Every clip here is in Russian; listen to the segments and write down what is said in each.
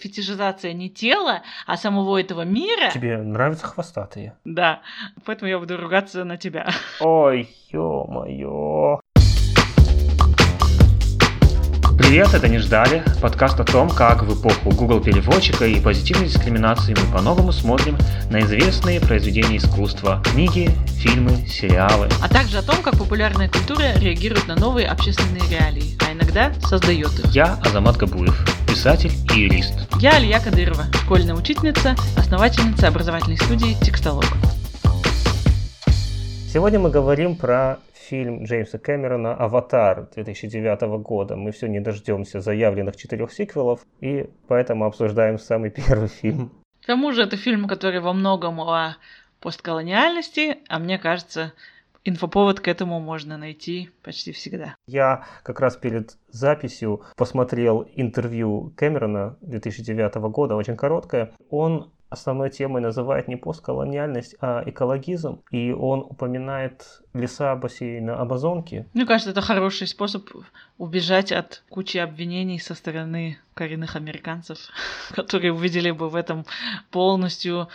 фетишизация не тела, а самого этого мира. Тебе нравятся хвостатые? Да, поэтому я буду ругаться на тебя. Ой, ё-моё. Привет, это «Не ждали» – подкаст о том, как в эпоху Google переводчика и позитивной дискриминации мы по-новому смотрим на известные произведения искусства, книги, фильмы, сериалы. А также о том, как популярная культура реагирует на новые общественные реалии, а иногда создает их. Я Азамат Габуев, писатель и юрист. Я Алия Кадырова, школьная учительница, основательница образовательной студии «Текстолог». Сегодня мы говорим про фильм Джеймса Кэмерона «Аватар» 2009 года. Мы все не дождемся заявленных четырех сиквелов, и поэтому обсуждаем самый первый фильм. К тому же это фильм, который во многом о постколониальности, а мне кажется, инфоповод к этому можно найти почти всегда. Я как раз перед записью посмотрел интервью Кэмерона 2009 года, очень короткое. Он основной темой называет не постколониальность, а экологизм. И он упоминает леса бассейна Амазонки. Мне кажется, это хороший способ убежать от кучи обвинений со стороны коренных американцев, которые увидели бы в этом полностью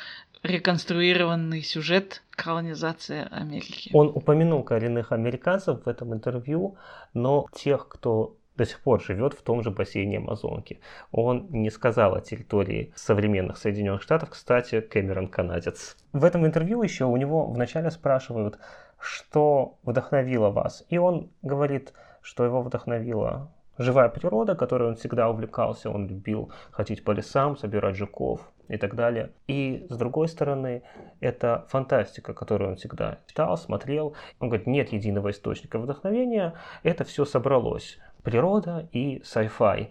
реконструированный сюжет колонизации Америки. Он упомянул коренных американцев в этом интервью, но тех, кто до сих пор живет в том же бассейне Амазонки. Он не сказал о территории современных Соединенных Штатов. Кстати, Кэмерон канадец. В этом интервью еще у него вначале спрашивают, что вдохновило вас. И он говорит, что его вдохновила живая природа, которой он всегда увлекался. Он любил ходить по лесам, собирать жуков и так далее. И с другой стороны, это фантастика, которую он всегда читал, смотрел. Он говорит, нет единого источника вдохновения, это все собралось природа и sci-fi.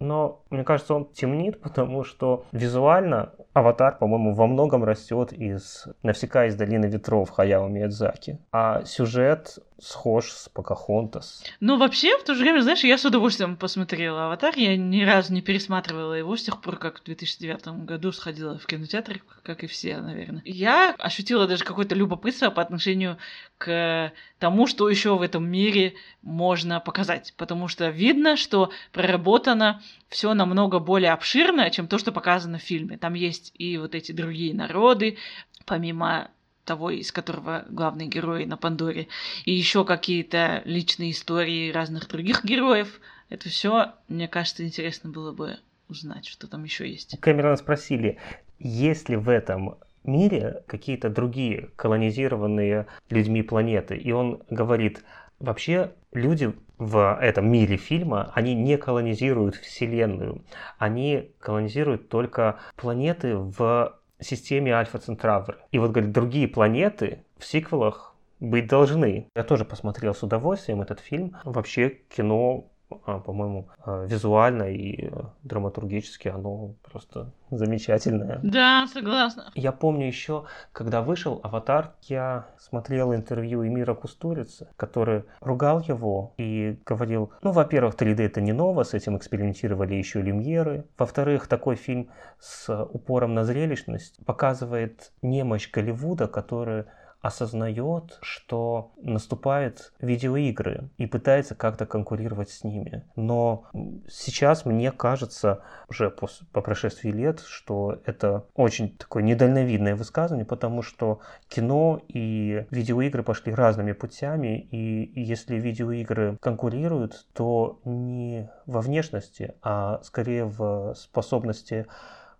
Но мне кажется, он темнит, потому что визуально аватар, по-моему, во многом растет из Навсека из долины ветров Хаяо Миядзаки. А сюжет схож с Покахонтас. Ну, вообще, в то же время, знаешь, я с удовольствием посмотрела «Аватар». Я ни разу не пересматривала его с тех пор, как в 2009 году сходила в кинотеатр, как и все, наверное. Я ощутила даже какое-то любопытство по отношению к тому, что еще в этом мире можно показать. Потому что видно, что проработано все намного более обширно, чем то, что показано в фильме. Там есть и вот эти другие народы, помимо того, из которого главные герои на Пандоре, и еще какие-то личные истории разных других героев. Это все, мне кажется, интересно было бы узнать, что там еще есть. Кэмерона спросили, есть ли в этом мире какие-то другие колонизированные людьми планеты. И он говорит, вообще люди в этом мире фильма, они не колонизируют Вселенную. Они колонизируют только планеты в системе Альфа Центавр. И вот, говорит, другие планеты в сиквелах быть должны. Я тоже посмотрел с удовольствием этот фильм. Вообще кино по-моему, а, визуально и а, драматургически оно просто замечательное. Да, согласна. Я помню еще, когда вышел «Аватар», я смотрел интервью Эмира Кустурицы, который ругал его и говорил, ну, во-первых, 3D это не ново, с этим экспериментировали еще Люмьеры. Во-вторых, такой фильм с упором на зрелищность показывает немощь Голливуда, которая осознает, что наступают видеоигры и пытается как-то конкурировать с ними. Но сейчас мне кажется, уже по, по прошествии лет, что это очень такое недальновидное высказывание, потому что кино и видеоигры пошли разными путями, и если видеоигры конкурируют, то не во внешности, а скорее в способности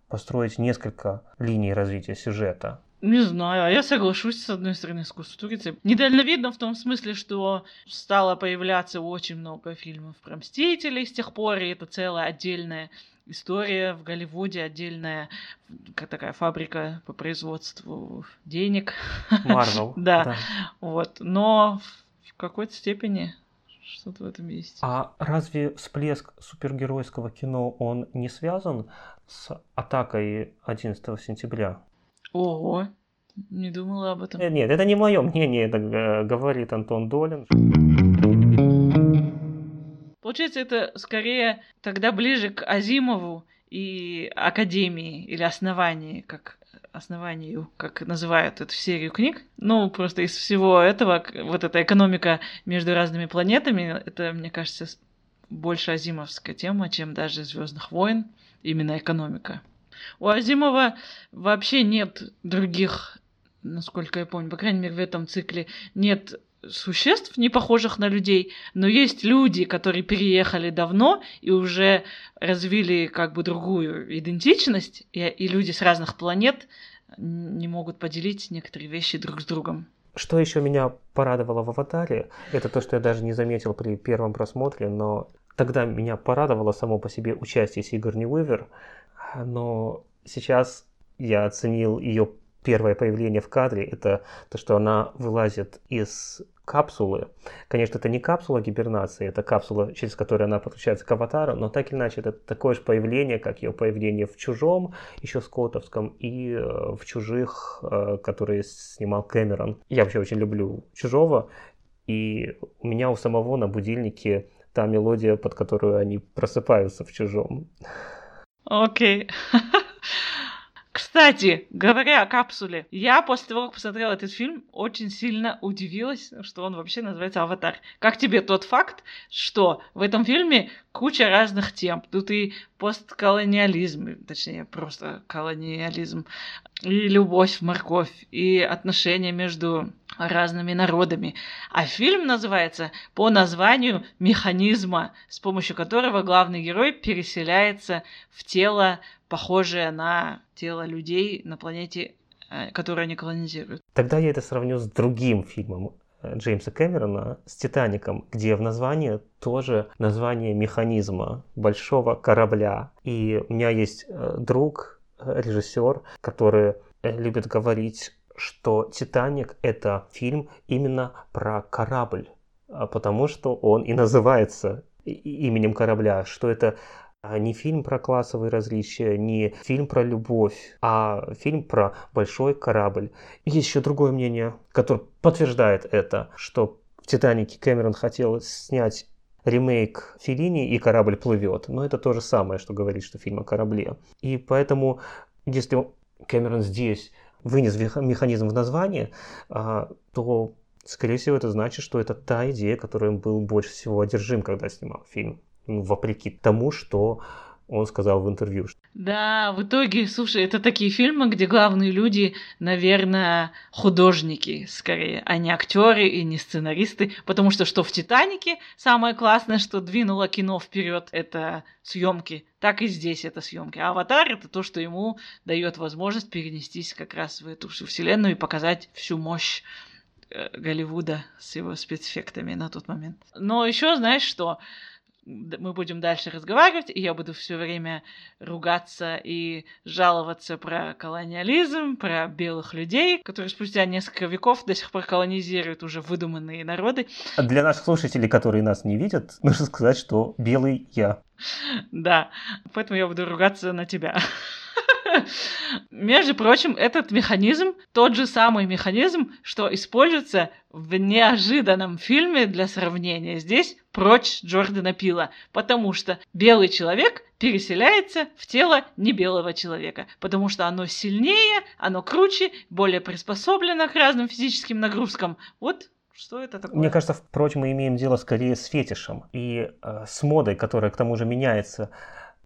построить несколько линий развития сюжета. Не знаю, а я соглашусь с одной стороны с Кустурицей. Недальновидно в том смысле, что стало появляться очень много фильмов про Мстителей с тех пор, и это целая отдельная история в Голливуде, отдельная как такая фабрика по производству денег. Марвел. да. да. Вот. Но в какой-то степени что-то в этом есть. А разве всплеск супергеройского кино, он не связан с атакой 11 сентября? Ого, не думала об этом. Нет, нет, это не мое мнение, это э, говорит Антон Долин. Получается, это скорее тогда ближе к Азимову и Академии или Основании, как основанию, как называют эту серию книг. Ну, просто из всего этого, вот эта экономика между разными планетами, это, мне кажется, больше азимовская тема, чем даже Звездных войн именно экономика. У Азимова вообще нет других, насколько я помню, по крайней мере в этом цикле, нет существ, не похожих на людей, но есть люди, которые переехали давно и уже развили как бы другую идентичность, и, и люди с разных планет не могут поделить некоторые вещи друг с другом. Что еще меня порадовало в «Аватаре», это то, что я даже не заметил при первом просмотре, но тогда меня порадовало само по себе участие Сигарни Уивер, но сейчас я оценил ее первое появление в кадре, это то, что она вылазит из капсулы. Конечно, это не капсула гибернации, это капсула, через которую она подключается к аватару, но так или иначе это такое же появление, как ее появление в «Чужом», еще скотовском, и э, в «Чужих», э, которые снимал Кэмерон. Я вообще очень люблю «Чужого», и у меня у самого на будильнике та мелодия, под которую они просыпаются в «Чужом». Окей. Okay. Кстати, говоря о капсуле, я после того, как посмотрела этот фильм, очень сильно удивилась, что он вообще называется «Аватар». Как тебе тот факт, что в этом фильме куча разных тем. Тут и постколониализм, точнее, просто колониализм, и любовь в морковь, и отношения между разными народами. А фильм называется по названию механизма, с помощью которого главный герой переселяется в тело, похожее на тело людей на планете, э, которую они колонизируют. Тогда я это сравню с другим фильмом э, Джеймса Кэмерона с «Титаником», где в названии тоже название механизма большого корабля. И у меня есть э, друг, режиссер, который любит говорить что «Титаник» — это фильм именно про корабль, а потому что он и называется именем корабля, что это а, не фильм про классовые различия, не фильм про любовь, а фильм про большой корабль. Есть еще другое мнение, которое подтверждает это, что в «Титанике» Кэмерон хотел снять ремейк Филини и корабль плывет. Но это то же самое, что говорит, что фильм о корабле. И поэтому, если Кэмерон здесь вынес механизм в название, а, то, скорее всего, это значит, что это та идея, которой он был больше всего одержим, когда снимал фильм. Ну, вопреки тому, что он сказал в интервью. Да, в итоге, слушай, это такие фильмы, где главные люди, наверное, художники скорее, а не актеры и не сценаристы, потому что что в Титанике самое классное, что двинуло кино вперед, это съемки, так и здесь это съемки. А Аватар это то, что ему дает возможность перенестись как раз в эту всю вселенную и показать всю мощь э, Голливуда с его спецэффектами на тот момент. Но еще знаешь что? Мы будем дальше разговаривать, и я буду все время ругаться и жаловаться про колониализм, про белых людей, которые спустя несколько веков до сих пор колонизируют уже выдуманные народы. Для наших слушателей, которые нас не видят, нужно сказать, что белый я. Да, поэтому я буду ругаться на тебя. Между прочим, этот механизм тот же самый механизм, что используется в неожиданном фильме для сравнения. Здесь прочь Джордана Пила, потому что белый человек переселяется в тело небелого человека, потому что оно сильнее, оно круче, более приспособлено к разным физическим нагрузкам. Вот что это такое? Мне кажется, впрочем, мы имеем дело скорее с фетишем и э, с модой, которая к тому же меняется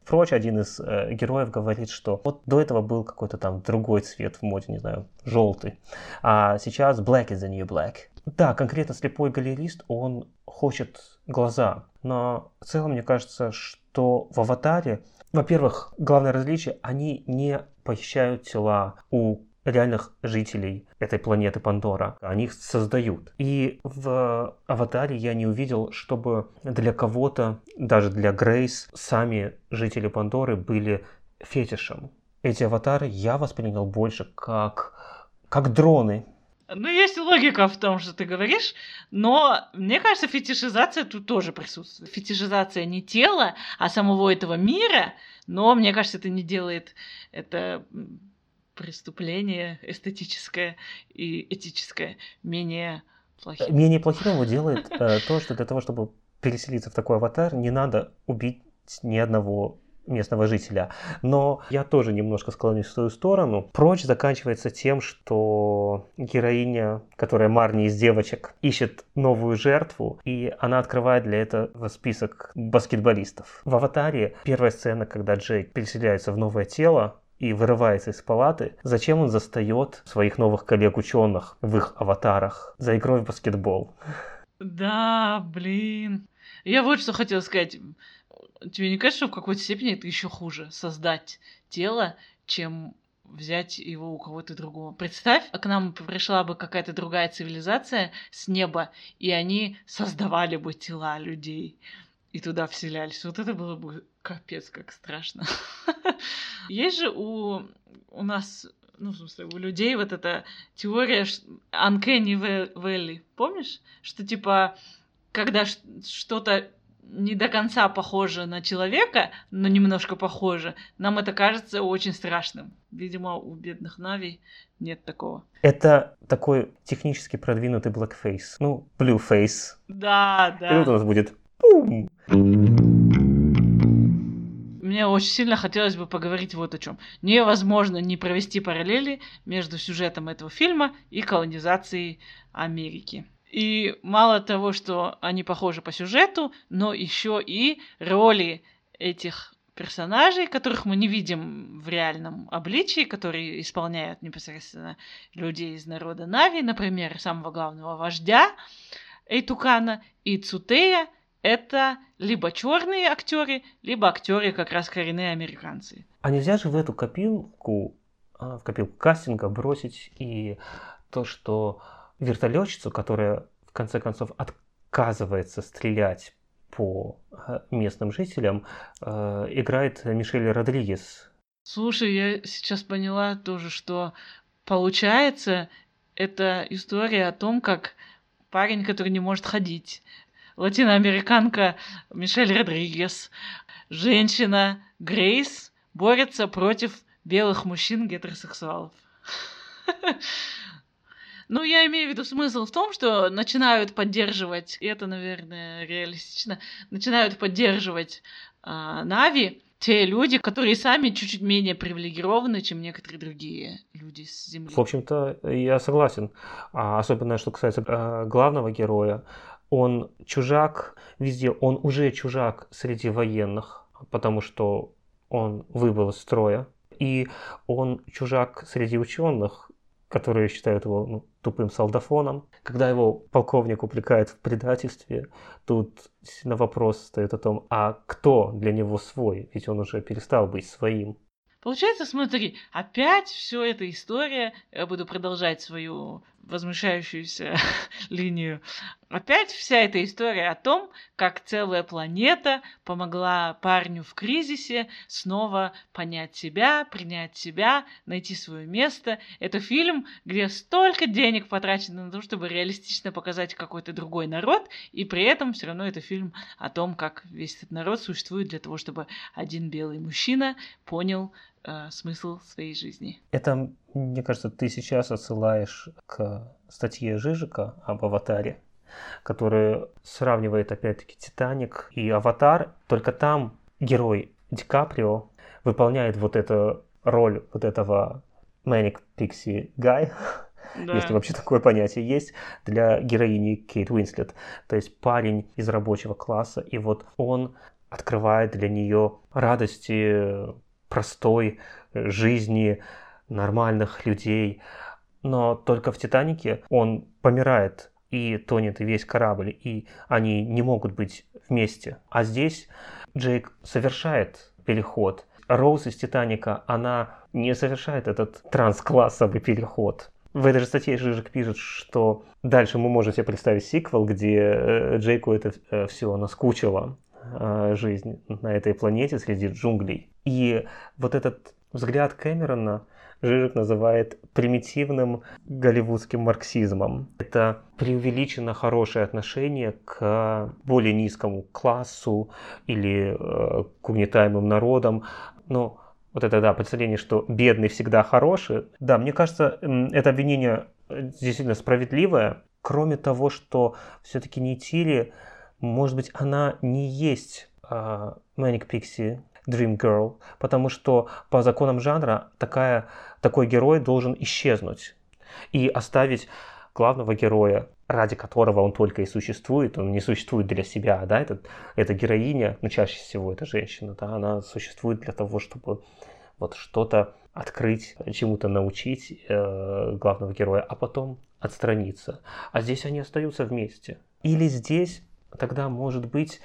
Прочь, один из э, героев говорит, что вот до этого был какой-то там другой цвет в моде, не знаю, желтый, а сейчас black is the new black. Да, конкретно слепой галерист, он хочет глаза, но в целом мне кажется, что в «Аватаре», во-первых, главное различие, они не похищают тела у реальных жителей этой планеты Пандора. Они их создают. И в «Аватаре» я не увидел, чтобы для кого-то, даже для Грейс, сами жители Пандоры были фетишем. Эти аватары я воспринял больше как, как дроны. Ну, есть логика в том, что ты говоришь, но мне кажется, фетишизация тут тоже присутствует. Фетишизация не тела, а самого этого мира, но мне кажется, это не делает это преступление эстетическое и этическое менее плохим. Менее плохим его делает э, то, что для того, чтобы переселиться в такой аватар, не надо убить ни одного местного жителя. Но я тоже немножко склонюсь в свою сторону. Прочь заканчивается тем, что героиня, которая Марни из девочек, ищет новую жертву, и она открывает для этого список баскетболистов. В «Аватаре» первая сцена, когда Джейк переселяется в новое тело, и вырывается из палаты, зачем он застает своих новых коллег-ученых в их аватарах за игрой в баскетбол? Да, блин. Я вот что хотела сказать. Тебе не кажется, что в какой-то степени это еще хуже создать тело, чем взять его у кого-то другого. Представь, к нам пришла бы какая-то другая цивилизация с неба, и они создавали бы тела людей и туда вселялись. Вот это было бы капец как страшно. Есть же у, у нас, ну, в смысле, у людей вот эта теория Uncanny Valley, помнишь? Что типа, когда что-то не до конца похоже на человека, но немножко похоже, нам это кажется очень страшным. Видимо, у бедных Нави нет такого. Это такой технически продвинутый blackface. Ну, blueface. Да, да. И тут у нас будет пум. Мне очень сильно хотелось бы поговорить вот о чем. Невозможно не провести параллели между сюжетом этого фильма и колонизацией Америки. И мало того, что они похожи по сюжету, но еще и роли этих персонажей, которых мы не видим в реальном обличии, которые исполняют непосредственно людей из народа Нави, например, самого главного вождя Эйтукана и Цутея, это либо черные актеры, либо актеры как раз коренные американцы. А нельзя же в эту копилку, а, в копилку кастинга бросить и то, что вертолетчицу, которая в конце концов отказывается стрелять по э, местным жителям, э, играет Мишель Родригес. Слушай, я сейчас поняла тоже, что получается, это история о том, как парень, который не может ходить, латиноамериканка Мишель Родригес, женщина Грейс борется против белых мужчин гетеросексуалов. Ну, я имею в виду смысл в том, что начинают поддерживать, и это, наверное, реалистично, начинают поддерживать э, Нави те люди, которые сами чуть-чуть менее привилегированы, чем некоторые другие люди с Земли. В общем-то, я согласен. А особенно, что касается э, главного героя, он чужак везде, он уже чужак среди военных, потому что он выбыл из строя. И он чужак среди ученых, которые считают его ну, тупым солдафоном. Когда его полковник упрекает в предательстве, тут на вопрос стоит о том, а кто для него свой, ведь он уже перестал быть своим. Получается, смотри, опять все эта история, я буду продолжать свою возмущающуюся линию. Опять вся эта история о том, как целая планета помогла парню в кризисе снова понять себя, принять себя, найти свое место. Это фильм, где столько денег потрачено на то, чтобы реалистично показать какой-то другой народ, и при этом все равно это фильм о том, как весь этот народ существует для того, чтобы один белый мужчина понял э, смысл своей жизни. Это, мне кажется, ты сейчас отсылаешь к статье Жижика об аватаре, который сравнивает опять-таки Титаник и Аватар, только там герой Ди Каприо выполняет вот эту роль вот этого Manic Pixie Guy, да. если вообще такое понятие есть, для героини Кейт Уинслет. То есть парень из рабочего класса, и вот он открывает для нее радости простой жизни нормальных людей. Но только в «Титанике» он помирает и тонет весь корабль, и они не могут быть вместе. А здесь Джейк совершает переход. Роуз из «Титаника», она не совершает этот трансклассовый переход. В этой же статье Жижик пишет, что дальше мы можем себе представить сиквел, где э, Джейку это э, все наскучило, э, жизнь на этой планете среди джунглей. И вот этот взгляд Кэмерона Жижик называет примитивным голливудским марксизмом. Это преувеличенно хорошее отношение к более низкому классу или э, к угнетаемым народам. Но вот это, да, представление, что бедный всегда хороший. Да, мне кажется, это обвинение действительно справедливое. Кроме того, что все-таки Нейтили, может быть, она не есть э, Manic Pixie Dream Girl, потому что по законам жанра такая, такой герой должен исчезнуть и оставить главного героя, ради которого он только и существует, он не существует для себя, да, это, это героиня, ну, чаще всего это женщина, да, она существует для того, чтобы вот что-то открыть, чему-то научить э, главного героя, а потом отстраниться. А здесь они остаются вместе. Или здесь тогда может быть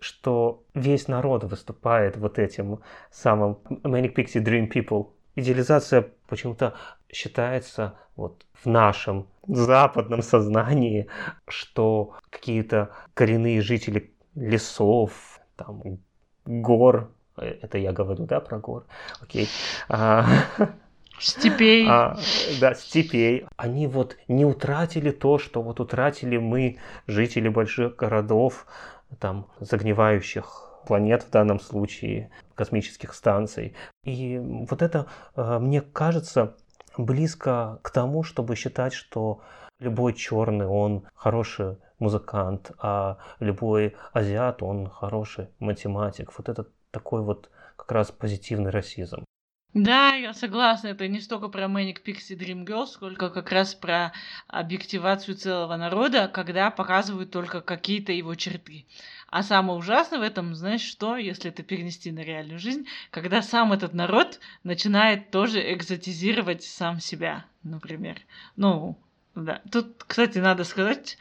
что весь народ выступает вот этим самым Manic Pixie Dream People. Идеализация почему-то считается вот в нашем западном сознании, что какие-то коренные жители лесов, там, гор, э, это я говорю, да, про гор, окей, а, Степей. А, да, степей. Они вот не утратили то, что вот утратили мы, жители больших городов, там, загнивающих планет в данном случае, космических станций. И вот это, э, мне кажется, близко к тому, чтобы считать, что любой черный, он хороший музыкант, а любой азиат, он хороший математик. Вот это такой вот как раз позитивный расизм. Да, я согласна, это не столько про Manic Pixie Dream Girls, сколько как раз про объективацию целого народа, когда показывают только какие-то его черты. А самое ужасное в этом, знаешь что, если это перенести на реальную жизнь, когда сам этот народ начинает тоже экзотизировать сам себя, например. Ну, да. Тут, кстати, надо сказать,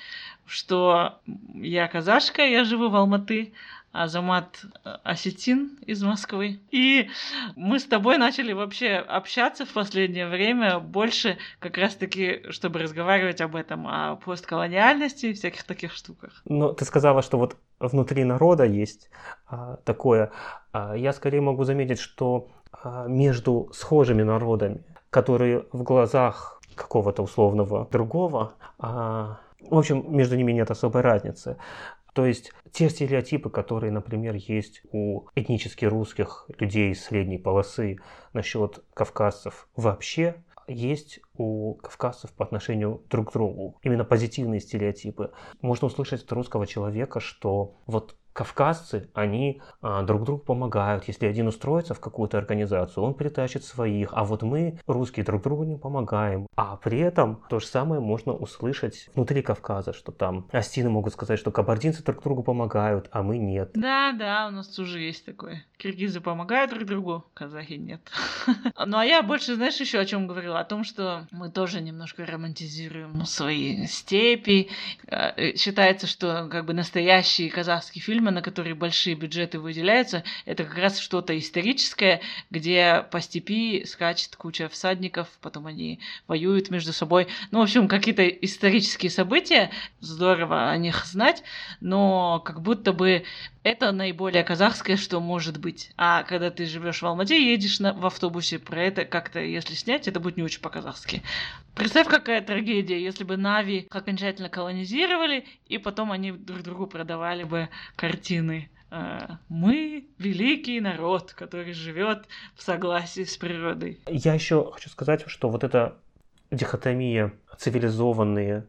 что я казашка, я живу в Алматы, Азамат э, Осетин из Москвы. И мы с тобой начали вообще общаться в последнее время больше как раз-таки, чтобы разговаривать об этом, о постколониальности и всяких таких штуках. Ну, ты сказала, что вот внутри народа есть а, такое. А, я скорее могу заметить, что а, между схожими народами, которые в глазах какого-то условного другого, а, в общем, между ними нет особой разницы. То есть те стереотипы, которые, например, есть у этнически русских людей средней полосы насчет кавказцев вообще, есть у кавказцев по отношению друг к другу. Именно позитивные стереотипы. Можно услышать от русского человека, что вот кавказцы, они а, друг другу помогают. Если один устроится в какую-то организацию, он притащит своих. А вот мы, русские, друг другу не помогаем. А при этом то же самое можно услышать внутри Кавказа, что там остины могут сказать, что кабардинцы друг другу помогают, а мы нет. Да, да, у нас тоже есть такое. Киргизы помогают друг другу, казахи нет. Ну а я больше, знаешь, еще о чем говорила? О том, что мы тоже немножко романтизируем свои степи. А, э, считается, что как бы настоящий казахский фильм фильмы, на которые большие бюджеты выделяются, это как раз что-то историческое, где по степи скачет куча всадников, потом они воюют между собой. Ну, в общем, какие-то исторические события, здорово о них знать, но как будто бы это наиболее казахское, что может быть. А когда ты живешь в Алмате, едешь на, в автобусе, про это как-то, если снять, это будет не очень по-казахски. Представь, какая трагедия, если бы Нави окончательно колонизировали, и потом они друг другу продавали бы картины. Э, мы великий народ, который живет в согласии с природой. Я еще хочу сказать, что вот эта дихотомия цивилизованные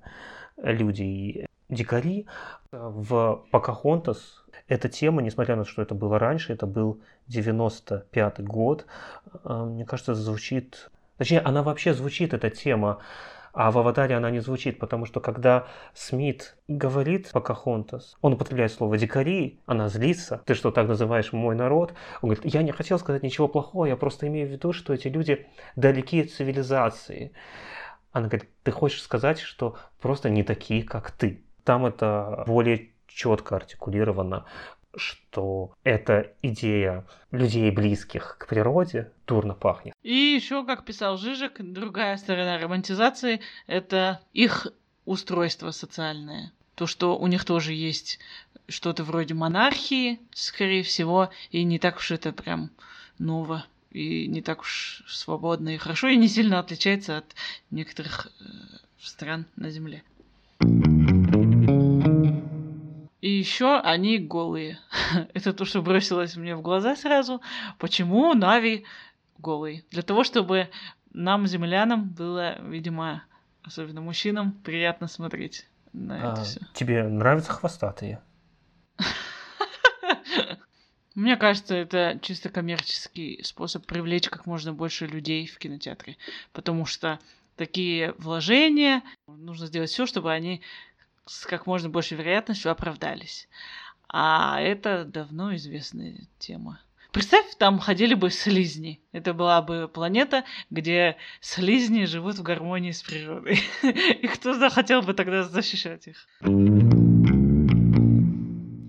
люди и дикари в Покахонтас эта тема, несмотря на то, что это было раньше, это был 95 год, э, мне кажется, звучит... Точнее, она вообще звучит, эта тема, а в «Аватаре» она не звучит, потому что когда Смит говорит Покахонтас, он употребляет слово «дикари», она злится, ты что, так называешь мой народ? Он говорит, я не хотел сказать ничего плохого, я просто имею в виду, что эти люди далеки от цивилизации. Она говорит, ты хочешь сказать, что просто не такие, как ты. Там это более четко артикулировано, что эта идея людей, близких к природе, дурно пахнет. И еще, как писал Жижик, другая сторона романтизации — это их устройство социальное. То, что у них тоже есть что-то вроде монархии, скорее всего, и не так уж это прям ново, и не так уж свободно и хорошо, и не сильно отличается от некоторых э, стран на Земле. И еще они голые. Это то, что бросилось мне в глаза сразу. Почему Нави голый? Для того, чтобы нам, землянам, было, видимо, особенно мужчинам, приятно смотреть на а, это все. Тебе нравятся хвостатые? Мне кажется, это чисто коммерческий способ привлечь как можно больше людей в кинотеатре, потому что такие вложения нужно сделать все, чтобы они с как можно большей вероятностью оправдались. А это давно известная тема. Представь, там ходили бы слизни. Это была бы планета, где слизни живут в гармонии с природой. И кто захотел бы тогда защищать их?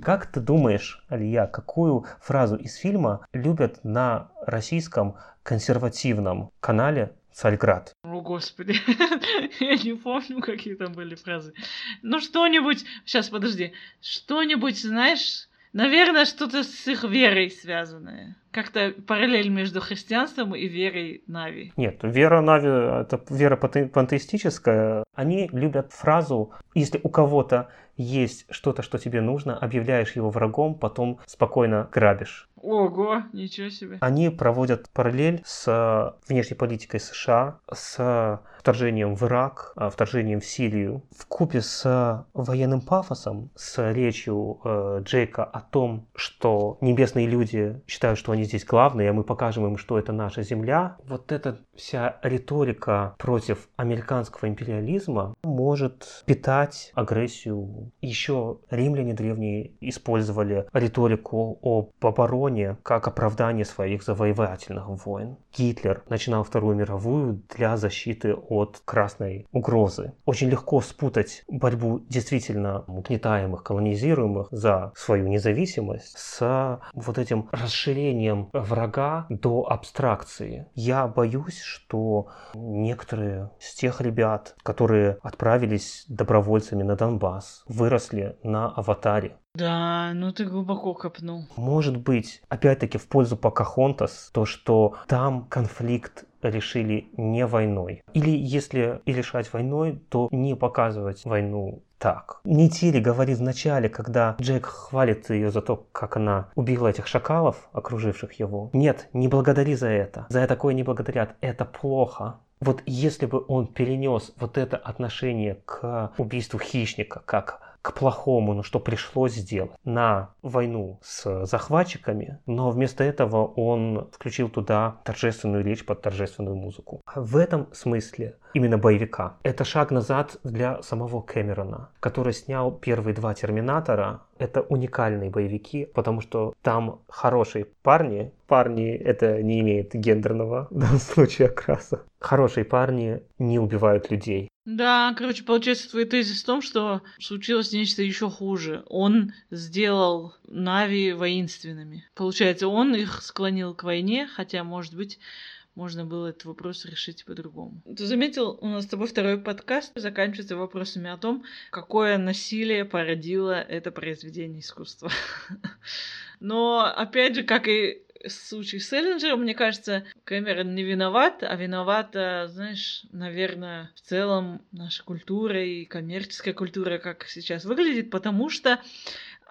Как ты думаешь, Алия, какую фразу из фильма любят на российском консервативном канале Царьград? О, Господи, я не помню, какие там были фразы. Ну, что-нибудь... Сейчас, подожди. Что-нибудь, знаешь, наверное, что-то с их верой связанное. Как-то параллель между христианством и верой Нави. Нет, вера Нави — это вера пантеистическая. Они любят фразу «если у кого-то есть что-то, что тебе нужно, объявляешь его врагом, потом спокойно грабишь. Ого, ничего себе. Они проводят параллель с э, внешней политикой США, с вторжением в Ирак, э, вторжением в Сирию. В купе с военным пафосом, с речью э, Джейка о том, что небесные люди считают, что они здесь главные, мы покажем им, что это наша земля. Вот эта вся риторика против американского империализма может питать агрессию еще римляне древние использовали риторику об обороне как оправдание своих завоевательных войн. Гитлер начинал Вторую мировую для защиты от красной угрозы. Очень легко спутать борьбу действительно угнетаемых, колонизируемых за свою независимость с вот этим расширением врага до абстракции. Я боюсь, что некоторые из тех ребят, которые отправились добровольцами на Донбасс, выросли на аватаре. Да, ну ты глубоко копнул. Может быть, опять-таки в пользу Покахонтас, то, что там конфликт решили не войной. Или если и решать войной, то не показывать войну так. Нитили говорит вначале, когда Джек хвалит ее за то, как она убила этих шакалов, окруживших его. Нет, не благодари за это. За такое не благодарят. Это плохо. Вот если бы он перенес вот это отношение к убийству хищника, как к плохому, но что пришлось сделать, на войну с захватчиками, но вместо этого он включил туда торжественную речь под торжественную музыку. В этом смысле именно боевика. Это шаг назад для самого Кэмерона, который снял первые два «Терминатора». Это уникальные боевики, потому что там хорошие парни. Парни это не имеет гендерного в данном случае окраса. Хорошие парни не убивают людей. Да, короче, получается твой тезис в том, что случилось нечто еще хуже. Он сделал Нави воинственными. Получается, он их склонил к войне, хотя, может быть, можно было этот вопрос решить по-другому. Ты заметил, у нас с тобой второй подкаст заканчивается вопросами о том, какое насилие породило это произведение искусства. Но, опять же, как и случай с Селлинджером, мне кажется, Кэмерон не виноват, а виновата, знаешь, наверное, в целом наша культура и коммерческая культура, как сейчас выглядит, потому что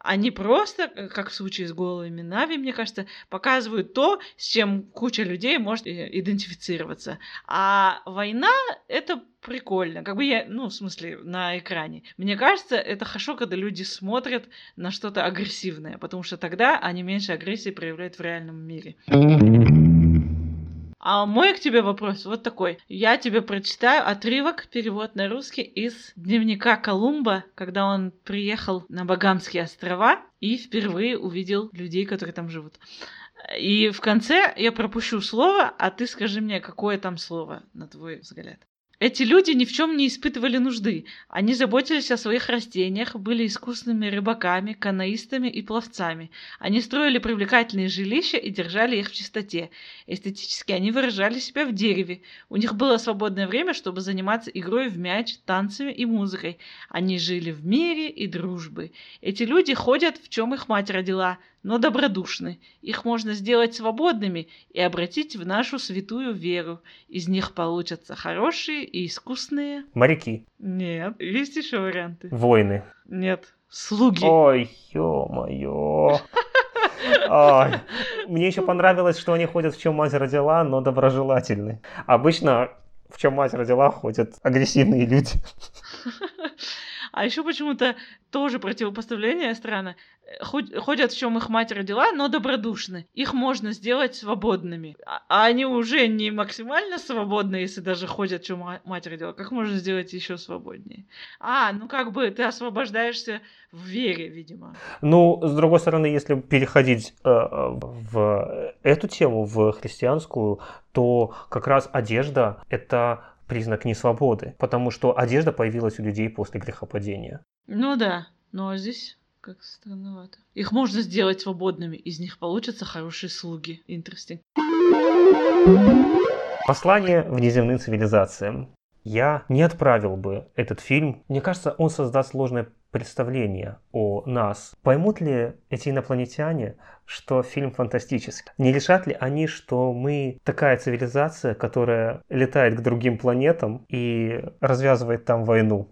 они просто, э, как в случае с голыми Нави, мне кажется, показывают то, с чем куча людей может э, идентифицироваться. А война — это прикольно. Как бы я, ну, в смысле, на экране. Мне кажется, это хорошо, когда люди смотрят на что-то агрессивное, потому что тогда они меньше агрессии проявляют в реальном мире. А мой к тебе вопрос вот такой. Я тебе прочитаю отрывок, перевод на русский из дневника Колумба, когда он приехал на Багамские острова и впервые увидел людей, которые там живут. И в конце я пропущу слово, а ты скажи мне, какое там слово, на твой взгляд. Эти люди ни в чем не испытывали нужды. Они заботились о своих растениях, были искусными рыбаками, канаистами и пловцами. Они строили привлекательные жилища и держали их в чистоте. Эстетически они выражали себя в дереве. У них было свободное время, чтобы заниматься игрой в мяч, танцами и музыкой. Они жили в мире и дружбы. Эти люди ходят, в чем их мать родила, но добродушны. Их можно сделать свободными и обратить в нашу святую веру. Из них получатся хорошие и искусные... Моряки. Нет. Есть еще варианты? Войны. Нет. Слуги. Ой, ё-моё. Ой. Мне еще понравилось, что они ходят в чем мать родила, но доброжелательны. Обычно в чем мать родила ходят агрессивные люди. А еще почему-то тоже противопоставление странно. Э, ходят, в чем их мать родила, но добродушны. Их можно сделать свободными. А, а они уже не максимально свободны, если даже ходят, в чем мать родила. Как можно сделать еще свободнее? А, ну как бы ты освобождаешься в вере, видимо. Ну, с другой стороны, если переходить э, в эту тему, в христианскую, то как раз одежда это признак несвободы, потому что одежда появилась у людей после грехопадения. Ну да, а здесь как странновато. Их можно сделать свободными, из них получатся хорошие слуги. Интересно. Послание внеземным цивилизациям. Я не отправил бы этот фильм. Мне кажется, он создаст сложное представление о нас. Поймут ли эти инопланетяне, что фильм фантастический? Не решат ли они, что мы такая цивилизация, которая летает к другим планетам и развязывает там войну?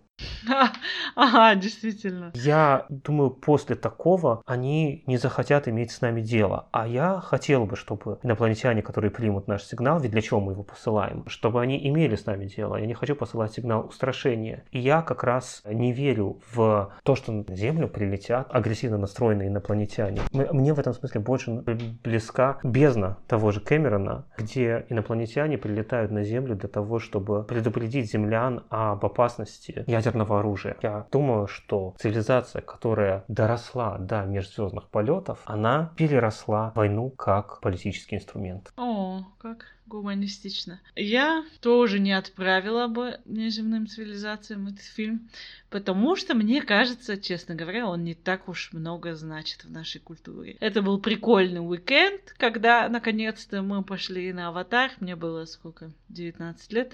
Ага, действительно. Я думаю, после такого они не захотят иметь с нами дело. А я хотел бы, чтобы инопланетяне, которые примут наш сигнал, ведь для чего мы его посылаем, чтобы они имели с нами дело. Я не хочу посылать сигнал устрашения. И я как раз не верю в то, что на Землю прилетят агрессивно настроенные инопланетяне. Мне в этом смысле больше близка бездна того же Кэмерона, где инопланетяне прилетают на Землю для того, чтобы предупредить землян об опасности ядерного ядерного оружия. Я думаю, что цивилизация, которая доросла до межзвездных полетов, она переросла войну как политический инструмент. О, как гуманистично. Я тоже не отправила бы неземным цивилизациям этот фильм, потому что, мне кажется, честно говоря, он не так уж много значит в нашей культуре. Это был прикольный уикенд, когда, наконец-то, мы пошли на «Аватар». Мне было сколько? 19 лет.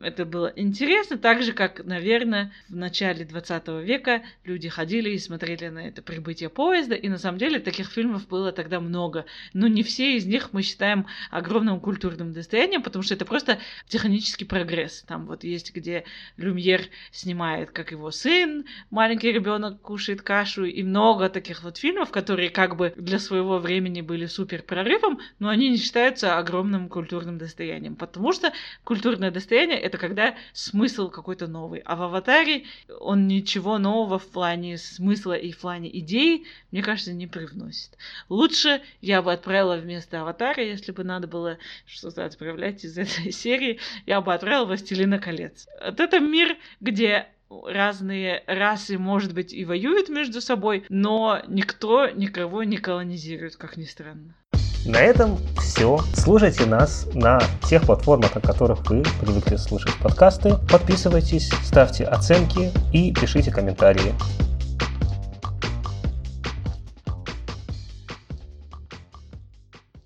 Это было интересно, так же, как, наверное, в начале 20 века люди ходили и смотрели на это прибытие поезда, и на самом деле таких фильмов было тогда много. Но не все из них мы считаем огромным культурным нервным достоянием, потому что это просто технический прогресс. Там вот есть, где Люмьер снимает, как его сын, маленький ребенок кушает кашу, и много таких вот фильмов, которые как бы для своего времени были супер прорывом, но они не считаются огромным культурным достоянием, потому что культурное достояние это когда смысл какой-то новый, а в «Аватаре» он ничего нового в плане смысла и в плане идей, мне кажется, не привносит. Лучше я бы отправила вместо «Аватара», если бы надо было что-то просто отправлять из этой серии, я бы отправил «Властелина колец». Вот это мир, где разные расы, может быть, и воюют между собой, но никто никого не колонизирует, как ни странно. На этом все. Слушайте нас на тех платформах, на которых вы привыкли слушать подкасты. Подписывайтесь, ставьте оценки и пишите комментарии.